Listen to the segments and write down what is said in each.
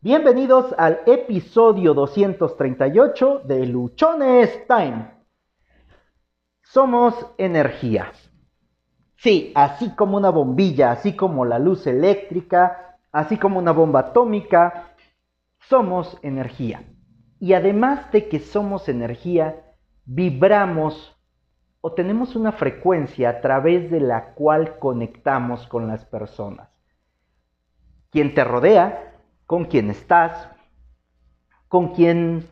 Bienvenidos al episodio 238 de Luchones Time. Somos energía. Sí, así como una bombilla, así como la luz eléctrica, así como una bomba atómica, somos energía. Y además de que somos energía, vibramos o tenemos una frecuencia a través de la cual conectamos con las personas. Quien te rodea, con quien estás, con quien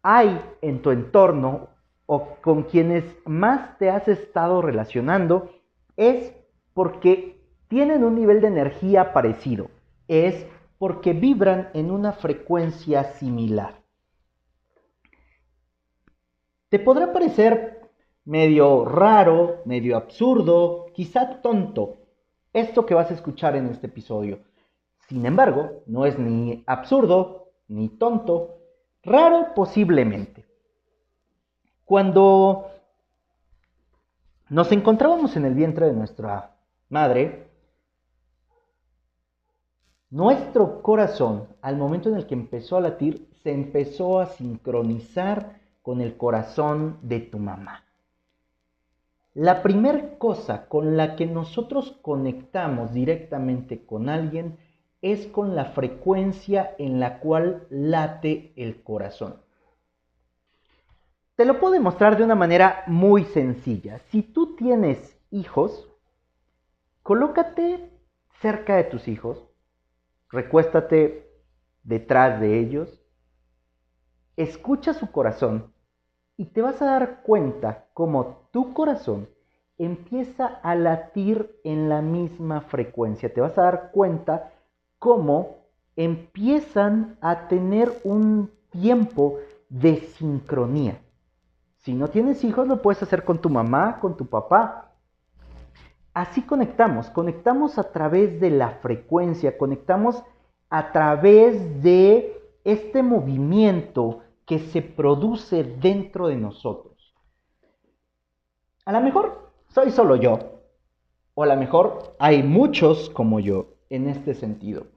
hay en tu entorno o con quienes más te has estado relacionando, es porque tienen un nivel de energía parecido, es porque vibran en una frecuencia similar. Te podrá parecer medio raro, medio absurdo, quizá tonto, esto que vas a escuchar en este episodio. Sin embargo, no es ni absurdo ni tonto, raro posiblemente. Cuando nos encontrábamos en el vientre de nuestra madre, nuestro corazón, al momento en el que empezó a latir, se empezó a sincronizar con el corazón de tu mamá. La primera cosa con la que nosotros conectamos directamente con alguien es con la frecuencia en la cual late el corazón. Te lo puedo demostrar de una manera muy sencilla. Si tú tienes hijos, colócate cerca de tus hijos, recuéstate detrás de ellos, escucha su corazón y te vas a dar cuenta cómo tu corazón empieza a latir en la misma frecuencia. Te vas a dar cuenta cómo empiezan a tener un tiempo de sincronía. Si no tienes hijos, lo puedes hacer con tu mamá, con tu papá. Así conectamos, conectamos a través de la frecuencia, conectamos a través de este movimiento que se produce dentro de nosotros. A lo mejor soy solo yo, o a lo mejor hay muchos como yo en este sentido.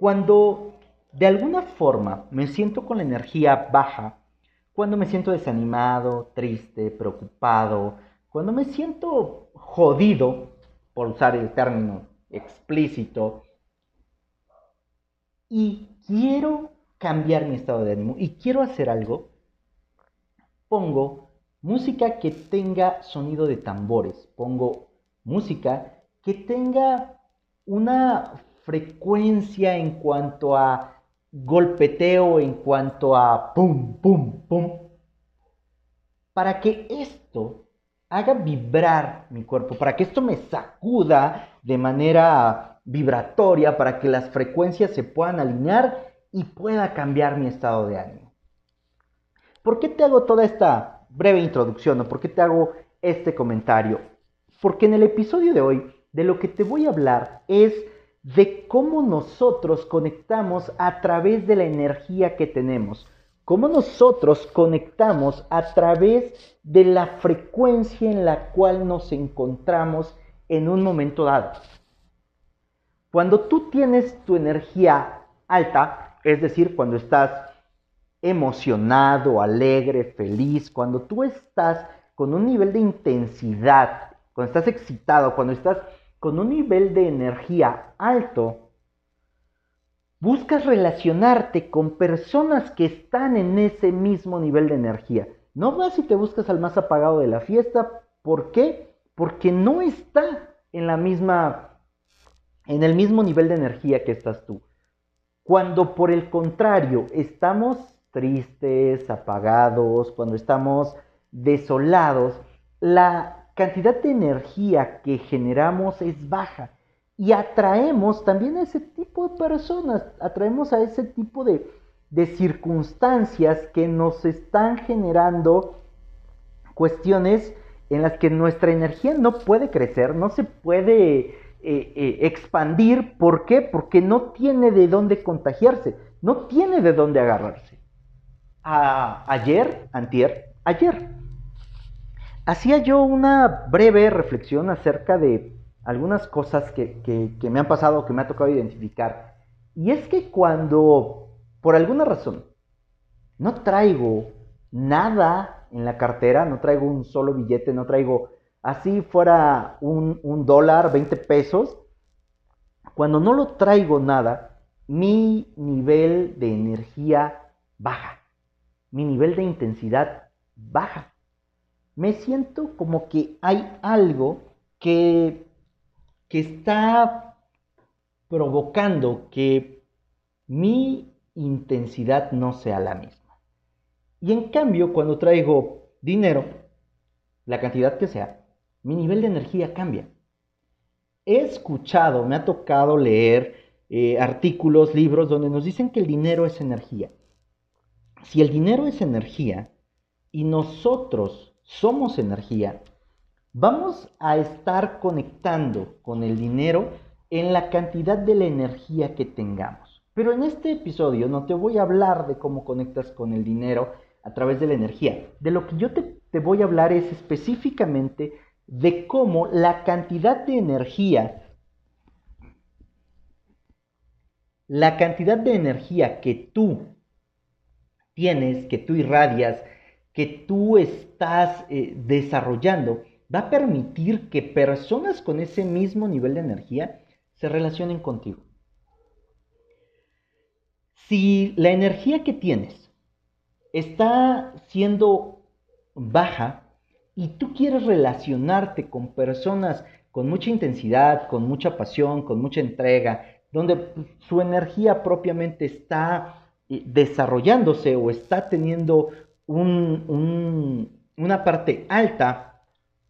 Cuando de alguna forma me siento con la energía baja, cuando me siento desanimado, triste, preocupado, cuando me siento jodido, por usar el término explícito, y quiero cambiar mi estado de ánimo y quiero hacer algo, pongo música que tenga sonido de tambores, pongo música que tenga una frecuencia en cuanto a golpeteo, en cuanto a pum, pum, pum, para que esto haga vibrar mi cuerpo, para que esto me sacuda de manera vibratoria, para que las frecuencias se puedan alinear y pueda cambiar mi estado de ánimo. ¿Por qué te hago toda esta breve introducción o por qué te hago este comentario? Porque en el episodio de hoy de lo que te voy a hablar es de cómo nosotros conectamos a través de la energía que tenemos, cómo nosotros conectamos a través de la frecuencia en la cual nos encontramos en un momento dado. Cuando tú tienes tu energía alta, es decir, cuando estás emocionado, alegre, feliz, cuando tú estás con un nivel de intensidad, cuando estás excitado, cuando estás con un nivel de energía alto, buscas relacionarte con personas que están en ese mismo nivel de energía. No vas y te buscas al más apagado de la fiesta. ¿Por qué? Porque no está en la misma, en el mismo nivel de energía que estás tú. Cuando por el contrario estamos tristes, apagados, cuando estamos desolados, la cantidad de energía que generamos es baja y atraemos también a ese tipo de personas, atraemos a ese tipo de, circunstancias que nos están generando cuestiones en las que nuestra energía no puede crecer, no se puede eh, eh, expandir. ¿Por qué? Porque no tiene de dónde contagiarse, no tiene de dónde agarrarse. ayer, antier, ayer, hacía yo una breve reflexión acerca de algunas cosas que, me han pasado, que me ha tocado identificar. Y es que cuando, por alguna razón, no traigo nada en la cartera, no traigo un solo billete, no traigo así fuera un, un dólar, 20 pesos, cuando no lo traigo nada, mi nivel de energía baja, mi nivel de intensidad baja. Me siento como que hay algo que, que está provocando que mi intensidad no sea la misma. Y en cambio, cuando traigo dinero, la cantidad que sea, mi nivel de energía cambia. He escuchado, me ha tocado leer eh, artículos, libros donde nos dicen que el dinero es energía. Si el dinero es energía y nosotros somos energía, vamos a estar conectando con el dinero en la cantidad de la energía que tengamos. Pero en este episodio no te voy a hablar de cómo conectas con el dinero a través de la energía. De lo que yo te, voy a hablar es específicamente de cómo la cantidad de energía, la cantidad de energía que tú tienes, que tú irradias, que tú estás eh, desarrollando, va a permitir que personas con ese mismo nivel de energía se relacionen contigo. Si la energía que tienes está siendo baja, y tú quieres relacionarte con personas con mucha intensidad, con mucha pasión, con mucha entrega, donde su energía propiamente está eh, desarrollándose o está teniendo una parte alta,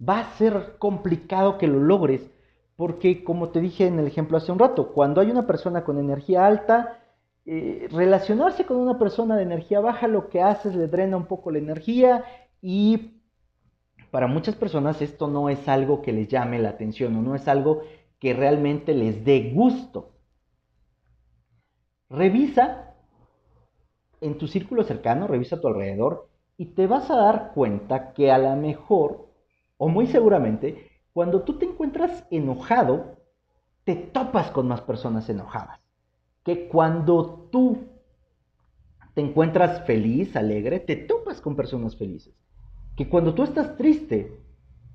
va a ser complicado que lo logres, porque como te dije en el ejemplo hace un rato, cuando hay una persona con energía alta, eh, relacionarse con una persona de energía baja lo que hace es le drena un poco la energía y para muchas personas esto no es algo que les llame la atención o no es algo que realmente les dé gusto. Revisa en tu círculo cercano, revisa a tu alrededor y te vas a dar cuenta que a lo mejor, o muy seguramente, cuando tú te encuentras enojado, te topas con más personas enojadas. Que cuando tú te encuentras feliz, alegre, te topas con personas felices que cuando tú estás triste,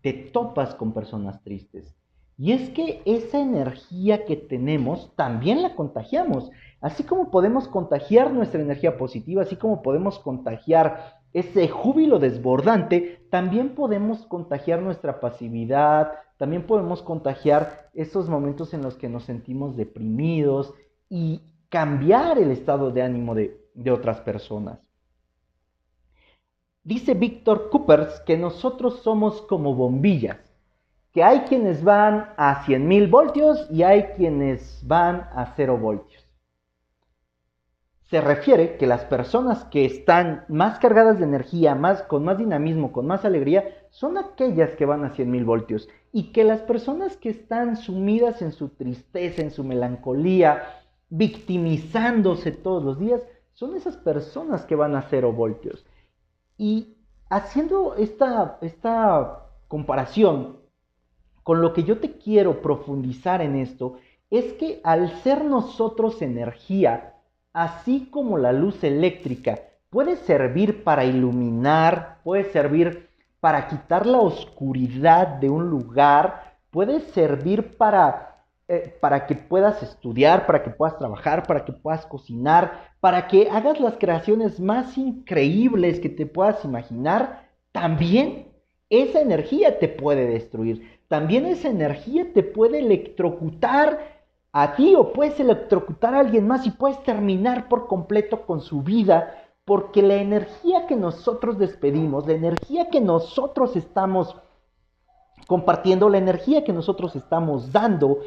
te topas con personas tristes. Y es que esa energía que tenemos también la contagiamos. Así como podemos contagiar nuestra energía positiva, así como podemos contagiar ese júbilo desbordante, también podemos contagiar nuestra pasividad, también podemos contagiar esos momentos en los que nos sentimos deprimidos y cambiar el estado de ánimo de, otras personas. Dice Víctor Coopers que nosotros somos como bombillas, que hay quienes van a 100.000 voltios y hay quienes van a 0 voltios. Se refiere que las personas que están más cargadas de energía, más, con más dinamismo, con más alegría, son aquellas que van a 100.000 voltios. Y que las personas que están sumidas en su tristeza, en su melancolía, victimizándose todos los días, son esas personas que van a 0 voltios. Y haciendo esta, esta comparación con lo que yo te quiero profundizar en esto, es que al ser nosotros energía, así como la luz eléctrica puede servir para iluminar, puede servir para quitar la oscuridad de un lugar, puede servir para eh, para que puedas estudiar, para que puedas trabajar, para que puedas cocinar, para que hagas las creaciones más increíbles que te puedas imaginar, también esa energía te puede destruir. También esa energía te puede electrocutar a ti o puedes electrocutar a alguien más y puedes terminar por completo con su vida porque la energía que nosotros despedimos, la energía que nosotros estamos compartiendo, la energía que nosotros estamos dando,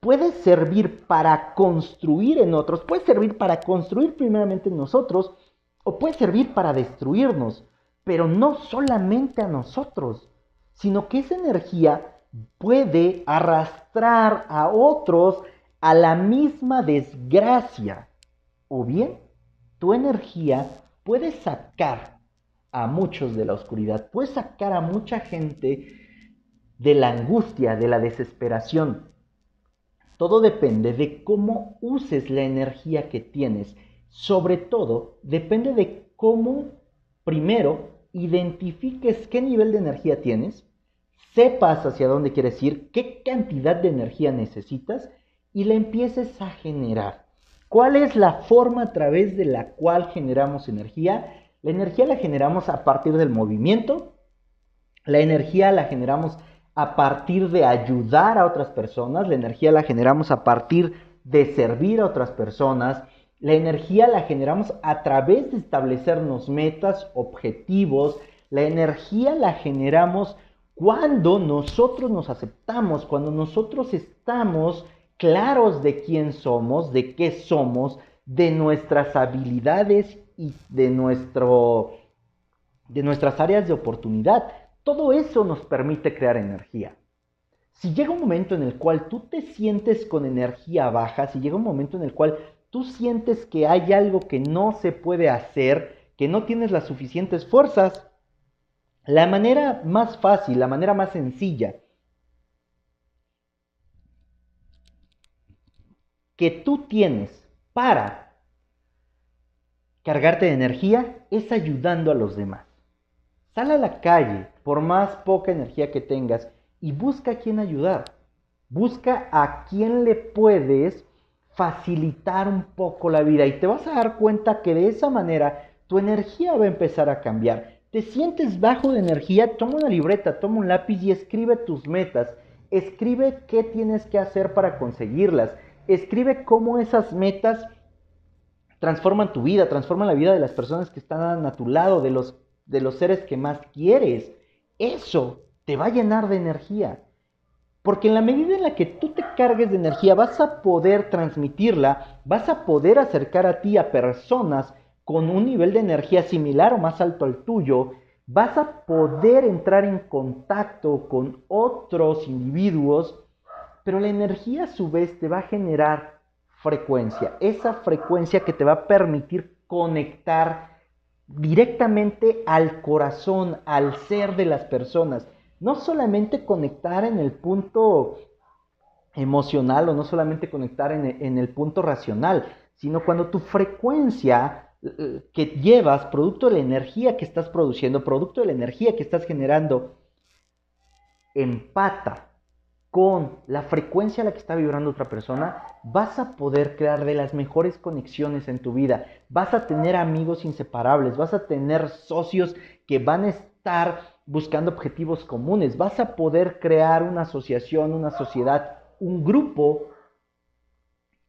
puede servir para construir en otros, puede servir para construir primeramente en nosotros o puede servir para destruirnos, pero no solamente a nosotros, sino que esa energía puede arrastrar a otros a la misma desgracia. O bien, tu energía puede sacar a muchos de la oscuridad, puede sacar a mucha gente de la angustia, de la desesperación, Todo depende de cómo uses la energía que tienes. Sobre todo, depende de cómo, primero, identifiques qué nivel de energía tienes, sepas hacia dónde quieres ir, qué cantidad de energía necesitas y la empieces a generar. ¿Cuál es la forma a través de la cual generamos energía? La energía la generamos a partir del movimiento, la energía la generamos a partir de ayudar a otras personas, la energía la generamos a partir de servir a otras personas, la energía la generamos a través de establecernos metas, objetivos, la energía la generamos cuando nosotros nos aceptamos, cuando nosotros estamos claros de quién somos, de qué somos, de nuestras habilidades y de, nuestro, de nuestras áreas de oportunidad. Todo eso nos permite crear energía. Si llega un momento en el cual tú te sientes con energía baja, si llega un momento en el cual tú sientes que hay algo que no se puede hacer, que no tienes las suficientes fuerzas, la manera más fácil, la manera más sencilla que tú tienes para Cargarte de energía es ayudando a los demás. Sal a la calle, por más poca energía que tengas, y busca a quién ayudar. Busca a quién le puedes facilitar un poco la vida y te vas a dar cuenta que de esa manera tu energía va a empezar a cambiar. Te sientes bajo de energía, toma una libreta, toma un lápiz y escribe tus metas. Escribe qué tienes que hacer para conseguirlas. Escribe cómo esas metas transforman tu vida, transforman la vida de las personas que están a tu lado, de los, de los seres que más quieres. Eso te va a llenar de energía. Porque en la medida en la que tú te cargues de energía, vas a poder transmitirla, vas a poder acercar a ti a personas con un nivel de energía similar o más alto al tuyo, vas a poder entrar en contacto con otros individuos, pero la energía a su vez te va a generar frecuencia, esa frecuencia que te va a permitir conectar directamente al corazón, al ser de las personas. No solamente conectar en el punto emocional o no solamente conectar en el, punto racional, sino cuando tu frecuencia eh, que llevas, producto de la energía que estás produciendo, producto de la energía que estás generando, empata con la frecuencia a la que está vibrando otra persona, vas a poder crear de las mejores conexiones en tu vida. Vas a tener amigos inseparables, vas a tener socios que van a estar buscando objetivos comunes, vas a poder crear una asociación, una sociedad, un grupo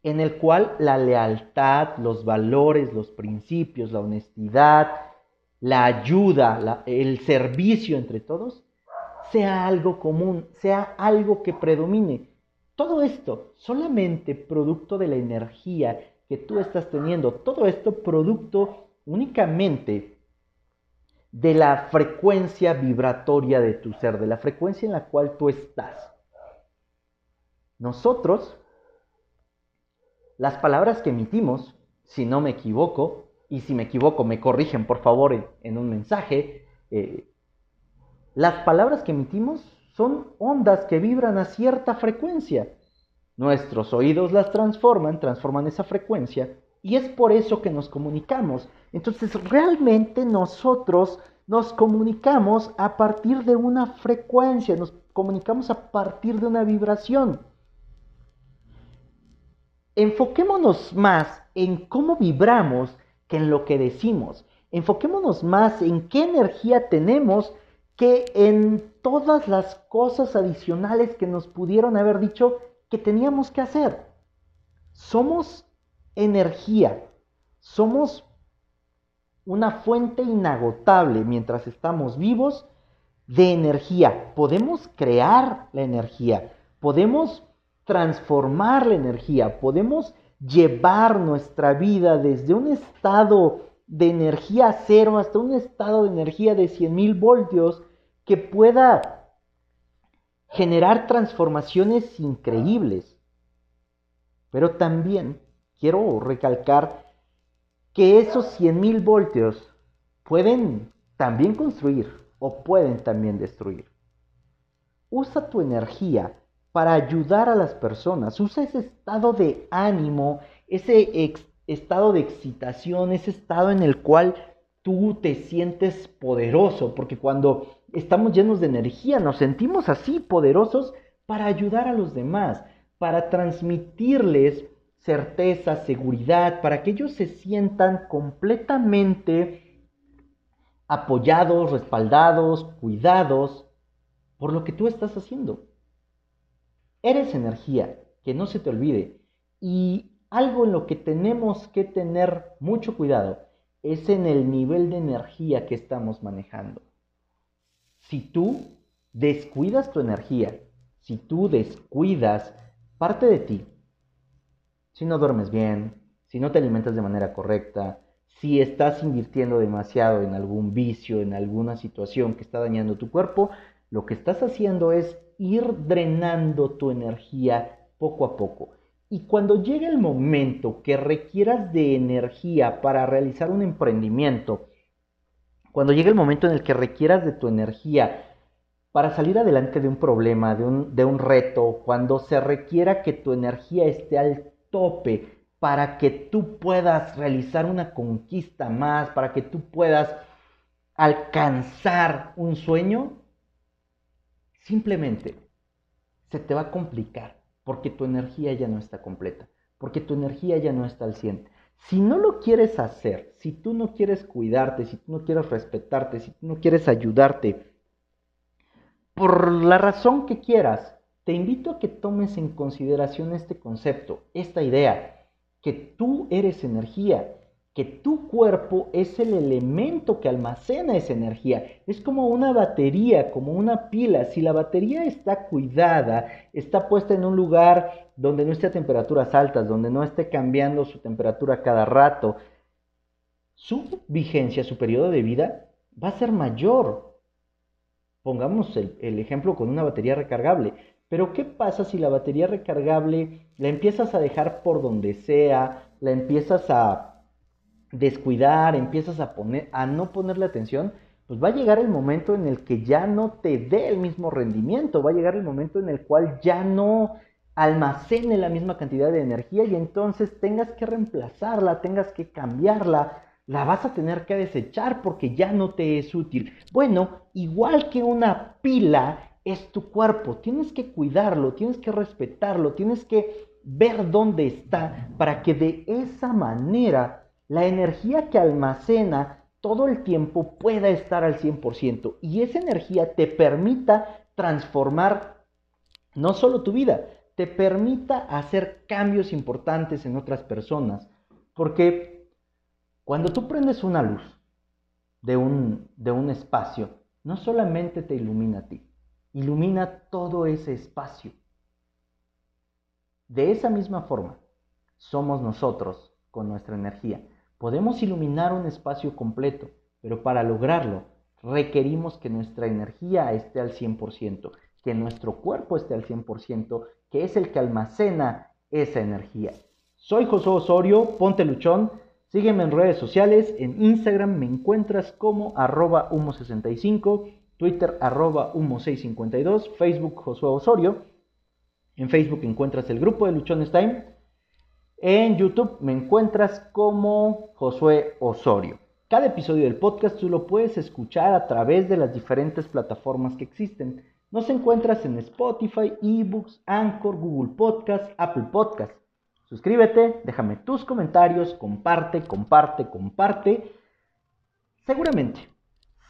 en el cual la lealtad, los valores, los principios, la honestidad, la ayuda, el servicio entre todos sea algo común, sea algo que predomine. Todo esto solamente producto de la energía que tú estás teniendo, todo esto producto únicamente de la frecuencia vibratoria de tu ser, de la frecuencia en la cual tú estás. Nosotros, las palabras que emitimos, si no me equivoco, y si me equivoco me corrigen por favor en, un mensaje, eh, las palabras que emitimos son ondas que vibran a cierta frecuencia. Nuestros oídos las transforman, transforman esa frecuencia y es por eso que nos comunicamos. Entonces realmente nosotros nos comunicamos a partir de una frecuencia, nos comunicamos a partir de una vibración. Enfoquémonos más en cómo vibramos que en lo que decimos. Enfoquémonos más en qué energía tenemos que en todas las cosas adicionales que nos pudieron haber dicho que teníamos que hacer. Somos energía, somos una fuente inagotable mientras estamos vivos de energía. Podemos crear la energía, podemos transformar la energía, podemos llevar nuestra vida desde un estado de energía cero hasta un estado de energía de 100.000 voltios que pueda generar transformaciones increíbles. Pero también quiero recalcar que esos 100.000 voltios pueden también construir o pueden también destruir. Usa tu energía para ayudar a las personas. Usa ese estado de ánimo, ese estado de excitación, ese estado en el cual tú te sientes poderoso, porque cuando estamos llenos de energía nos sentimos así poderosos para ayudar a los demás, para transmitirles certeza, seguridad, para que ellos se sientan completamente apoyados, respaldados, cuidados por lo que tú estás haciendo. Eres energía, que no se te olvide. Y algo en lo que tenemos que tener mucho cuidado es en el nivel de energía que estamos manejando. Si tú descuidas tu energía, si tú descuidas parte de ti, si no duermes bien, si no te alimentas de manera correcta, si estás invirtiendo demasiado en algún vicio, en alguna situación que está dañando tu cuerpo, lo que estás haciendo es ir drenando tu energía poco a poco. Y cuando llegue el momento que requieras de energía para realizar un emprendimiento, cuando llegue el momento en el que requieras de tu energía para salir adelante de un problema, de un, de un reto, cuando se requiera que tu energía esté al tope para que tú puedas realizar una conquista más, para que tú puedas alcanzar un sueño, simplemente se te va a complicar porque tu energía ya no está completa, porque tu energía ya no está al 100. Si no lo quieres hacer, si tú no quieres cuidarte, si tú no quieres respetarte, si tú no quieres ayudarte, por la razón que quieras, te invito a que tomes en consideración este concepto, esta idea, que tú eres energía, que tu cuerpo es el elemento que almacena esa energía. Es como una batería, como una pila. Si la batería está cuidada, está puesta en un lugar donde no esté a temperaturas altas, donde no esté cambiando su temperatura cada rato, su vigencia, su periodo de vida va a ser mayor. Pongamos el, el ejemplo con una batería recargable. Pero ¿qué pasa si la batería recargable la empiezas a dejar por donde sea, la empiezas a descuidar, empiezas a poner, no ponerle atención, pues va a llegar el momento en el que ya no te dé el mismo rendimiento, va a llegar el momento en el cual ya no almacene la misma cantidad de energía y entonces tengas que reemplazarla, tengas que cambiarla, la vas a tener que desechar porque ya no te es útil. Bueno, igual que una pila es tu cuerpo, tienes que cuidarlo, tienes que respetarlo, tienes que ver dónde está para que de esa manera la energía que almacena todo el tiempo pueda estar al 100% y esa energía te permita transformar no solo tu vida, te permita hacer cambios importantes en otras personas. Porque cuando tú prendes una luz de un, de un espacio, no solamente te ilumina a ti, ilumina todo ese espacio. De esa misma forma, somos nosotros con nuestra energía. Podemos iluminar un espacio completo, pero para lograrlo requerimos que nuestra energía esté al 100%, que nuestro cuerpo esté al 100%, que es el que almacena esa energía. Soy José Osorio, ponte luchón, sígueme en redes sociales, en Instagram me encuentras como arroba humo65, Twitter arroba humo652, Facebook Josué Osorio, en Facebook encuentras el grupo de Luchones Time, en YouTube me encuentras como Josué Osorio. Cada episodio del podcast tú lo puedes escuchar a través de las diferentes plataformas que existen. Nos encuentras en Spotify, eBooks, Anchor, Google Podcast, Apple Podcast. Suscríbete, déjame tus comentarios, comparte, comparte, comparte. Seguramente,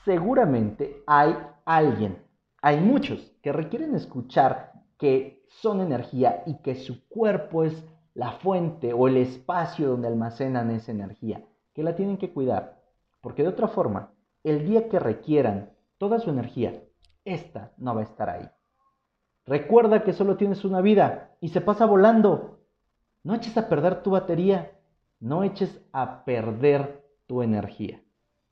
seguramente hay alguien, hay muchos que requieren escuchar que son energía y que su cuerpo es la fuente o el espacio donde almacenan esa energía, que la tienen que cuidar, porque de otra forma, el día que requieran toda su energía, esta no va a estar ahí. Recuerda que solo tienes una vida y se pasa volando. No eches a perder tu batería, no eches a perder tu energía.